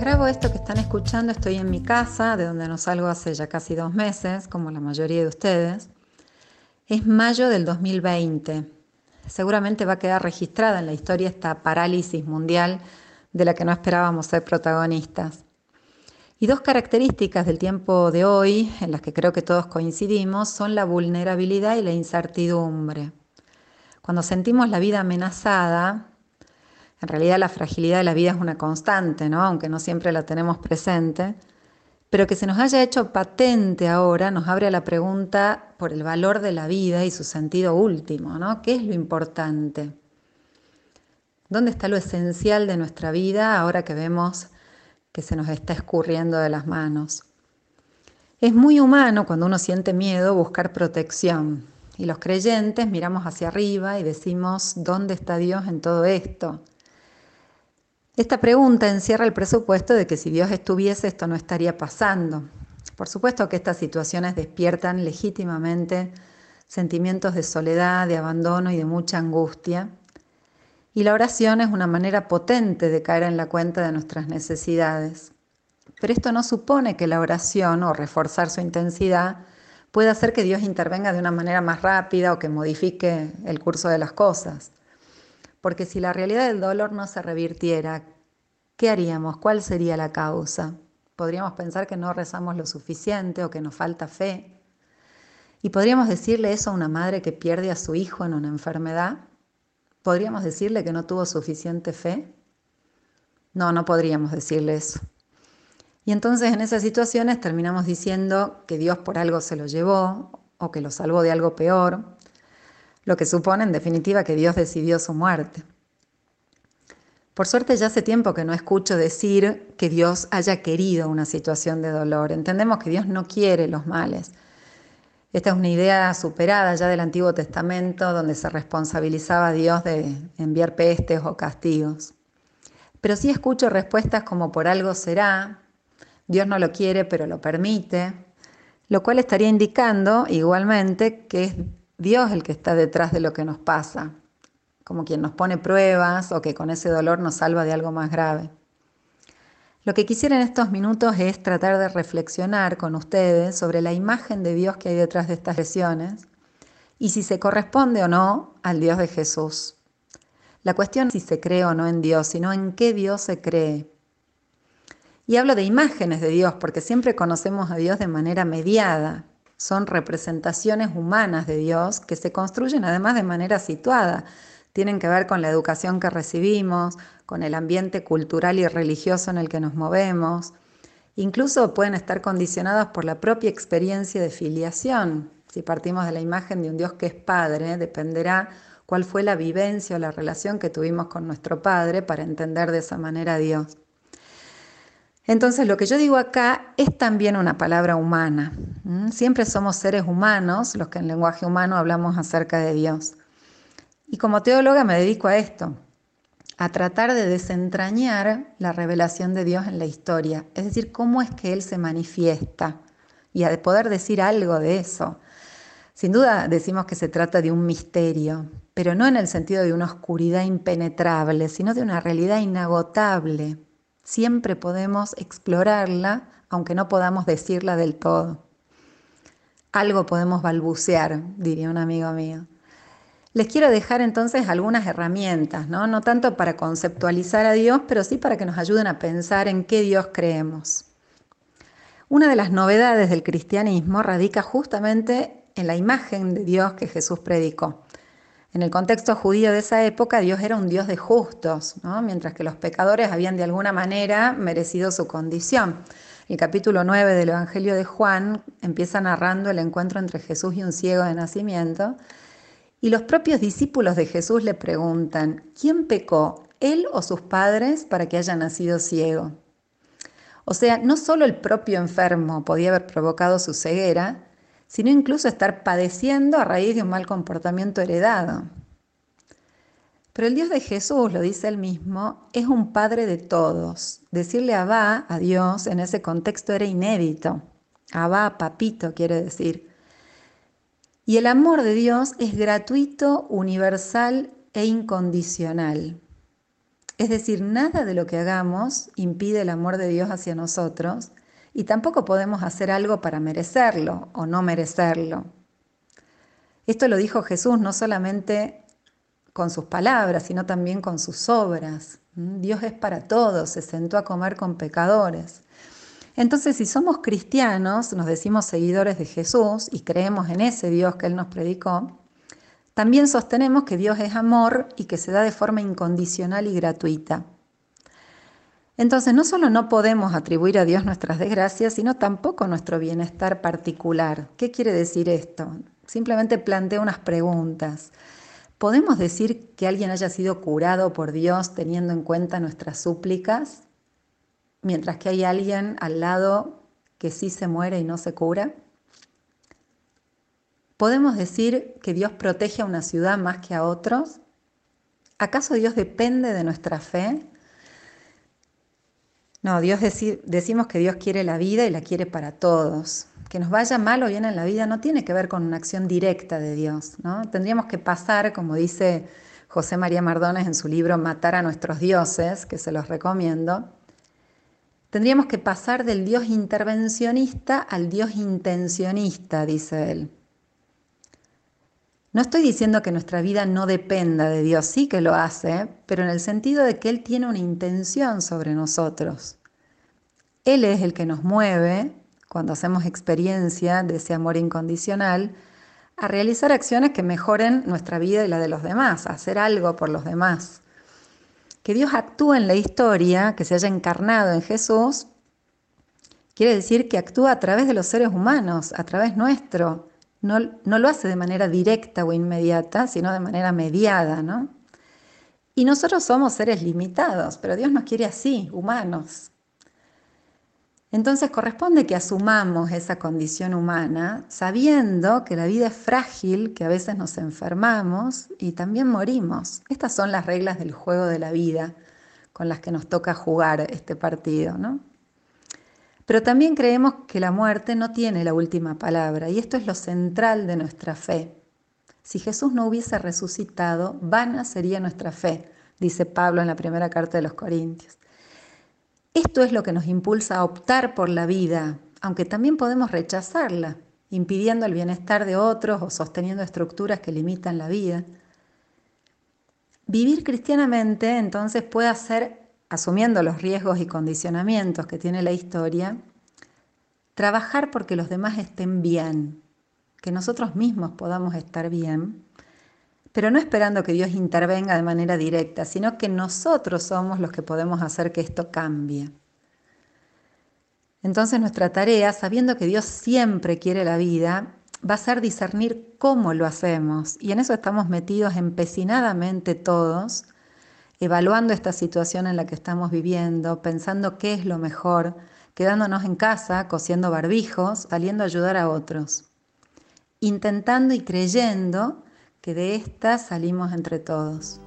Grabo esto que están escuchando, estoy en mi casa, de donde no salgo hace ya casi dos meses, como la mayoría de ustedes. Es mayo del 2020. Seguramente va a quedar registrada en la historia esta parálisis mundial de la que no esperábamos ser protagonistas. Y dos características del tiempo de hoy, en las que creo que todos coincidimos, son la vulnerabilidad y la incertidumbre. Cuando sentimos la vida amenazada, en realidad la fragilidad de la vida es una constante, ¿no? aunque no siempre la tenemos presente, pero que se nos haya hecho patente ahora nos abre a la pregunta por el valor de la vida y su sentido último, ¿no? ¿Qué es lo importante? ¿Dónde está lo esencial de nuestra vida ahora que vemos que se nos está escurriendo de las manos? Es muy humano cuando uno siente miedo buscar protección y los creyentes miramos hacia arriba y decimos, ¿dónde está Dios en todo esto? Esta pregunta encierra el presupuesto de que si Dios estuviese esto no estaría pasando. Por supuesto que estas situaciones despiertan legítimamente sentimientos de soledad, de abandono y de mucha angustia. Y la oración es una manera potente de caer en la cuenta de nuestras necesidades. Pero esto no supone que la oración o reforzar su intensidad pueda hacer que Dios intervenga de una manera más rápida o que modifique el curso de las cosas. Porque si la realidad del dolor no se revirtiera, ¿qué haríamos? ¿Cuál sería la causa? Podríamos pensar que no rezamos lo suficiente o que nos falta fe. ¿Y podríamos decirle eso a una madre que pierde a su hijo en una enfermedad? ¿Podríamos decirle que no tuvo suficiente fe? No, no podríamos decirle eso. Y entonces en esas situaciones terminamos diciendo que Dios por algo se lo llevó o que lo salvó de algo peor lo que supone en definitiva que Dios decidió su muerte. Por suerte ya hace tiempo que no escucho decir que Dios haya querido una situación de dolor. Entendemos que Dios no quiere los males. Esta es una idea superada ya del Antiguo Testamento, donde se responsabilizaba a Dios de enviar pestes o castigos. Pero sí escucho respuestas como por algo será, Dios no lo quiere pero lo permite, lo cual estaría indicando igualmente que es Dios el que está detrás de lo que nos pasa, como quien nos pone pruebas o que con ese dolor nos salva de algo más grave. Lo que quisiera en estos minutos es tratar de reflexionar con ustedes sobre la imagen de Dios que hay detrás de estas lesiones y si se corresponde o no al Dios de Jesús. La cuestión es si se cree o no en Dios, sino en qué Dios se cree. Y hablo de imágenes de Dios porque siempre conocemos a Dios de manera mediada, son representaciones humanas de Dios que se construyen además de manera situada. Tienen que ver con la educación que recibimos, con el ambiente cultural y religioso en el que nos movemos. Incluso pueden estar condicionados por la propia experiencia de filiación. Si partimos de la imagen de un Dios que es Padre, dependerá cuál fue la vivencia o la relación que tuvimos con nuestro Padre para entender de esa manera a Dios. Entonces, lo que yo digo acá es también una palabra humana. Siempre somos seres humanos los que en lenguaje humano hablamos acerca de Dios. Y como teóloga me dedico a esto, a tratar de desentrañar la revelación de Dios en la historia, es decir, cómo es que Él se manifiesta y a poder decir algo de eso. Sin duda decimos que se trata de un misterio, pero no en el sentido de una oscuridad impenetrable, sino de una realidad inagotable, Siempre podemos explorarla, aunque no podamos decirla del todo. Algo podemos balbucear, diría un amigo mío. Les quiero dejar entonces algunas herramientas, ¿no? no tanto para conceptualizar a Dios, pero sí para que nos ayuden a pensar en qué Dios creemos. Una de las novedades del cristianismo radica justamente en la imagen de Dios que Jesús predicó. En el contexto judío de esa época, Dios era un Dios de justos, mientras que los pecadores habían de alguna manera merecido su condición. El capítulo 9 del Evangelio de Juan empieza narrando el encuentro entre Jesús y un ciego de nacimiento, y los propios discípulos de Jesús le preguntan, ¿quién pecó, él o sus padres, para que haya nacido ciego? O sea, no solo el propio enfermo podía haber provocado su ceguera, sino incluso estar padeciendo a raíz de un mal comportamiento heredado. Pero el Dios de Jesús, lo dice él mismo, es un Padre de todos. Decirle Abba a Dios en ese contexto era inédito. Abba, papito, quiere decir. Y el amor de Dios es gratuito, universal e incondicional. Es decir, nada de lo que hagamos impide el amor de Dios hacia nosotros y tampoco podemos hacer algo para merecerlo o no merecerlo. Esto lo dijo Jesús no solamente con sus palabras, sino también con sus obras. ¿Mm? Dios es para todos, se sentó a comer con pecadores. Entonces, si somos cristianos, nos decimos seguidores de Jesús y creemos en ese Dios que Él nos predicó, también sostenemos que Dios es amor y que se da de forma incondicional y gratuita. Entonces, no solo no podemos atribuir a Dios nuestras desgracias, sino tampoco nuestro bienestar particular. ¿Qué quiere decir esto? Simplemente planteo unas preguntas. ¿Podemos decir que alguien haya sido curado por Dios teniendo en cuenta nuestras súplicas, mientras que hay alguien al lado que sí se muere y no se cura? ¿Podemos decir que Dios protege a una ciudad más que a otros? ¿Acaso Dios depende de nuestra fe? No, Dios decimos que Dios quiere la vida y la quiere para todos que nos vaya mal o bien en la vida no tiene que ver con una acción directa de Dios. ¿no? Tendríamos que pasar, como dice José María Mardones en su libro Matar a nuestros dioses, que se los recomiendo, tendríamos que pasar del Dios intervencionista al Dios intencionista, dice él. No estoy diciendo que nuestra vida no dependa de Dios, sí que lo hace, pero en el sentido de que Él tiene una intención sobre nosotros. Él es el que nos mueve cuando hacemos experiencia de ese amor incondicional, a realizar acciones que mejoren nuestra vida y la de los demás, a hacer algo por los demás. Que Dios actúe en la historia, que se haya encarnado en Jesús, quiere decir que actúa a través de los seres humanos, a través nuestro. No, no lo hace de manera directa o inmediata, sino de manera mediada, ¿no? Y nosotros somos seres limitados, pero Dios nos quiere así, humanos, entonces corresponde que asumamos esa condición humana sabiendo que la vida es frágil, que a veces nos enfermamos y también morimos. Estas son las reglas del juego de la vida con las que nos toca jugar este partido, ¿no? Pero también creemos que la muerte no tiene la última palabra y esto es lo central de nuestra fe. Si Jesús no hubiese resucitado, vana sería nuestra fe, dice Pablo en la primera carta de los Corintios. Esto es lo que nos impulsa a optar por la vida, aunque también podemos rechazarla, impidiendo el bienestar de otros o sosteniendo estructuras que limitan la vida. Vivir cristianamente entonces puede ser, asumiendo los riesgos y condicionamientos que tiene la historia, trabajar porque los demás estén bien, que nosotros mismos podamos estar bien pero no esperando que Dios intervenga de manera directa, sino que nosotros somos los que podemos hacer que esto cambie. Entonces nuestra tarea, sabiendo que Dios siempre quiere la vida, va a ser discernir cómo lo hacemos. Y en eso estamos metidos empecinadamente todos, evaluando esta situación en la que estamos viviendo, pensando qué es lo mejor, quedándonos en casa, cosiendo barbijos, saliendo a ayudar a otros, intentando y creyendo que de esta salimos entre todos.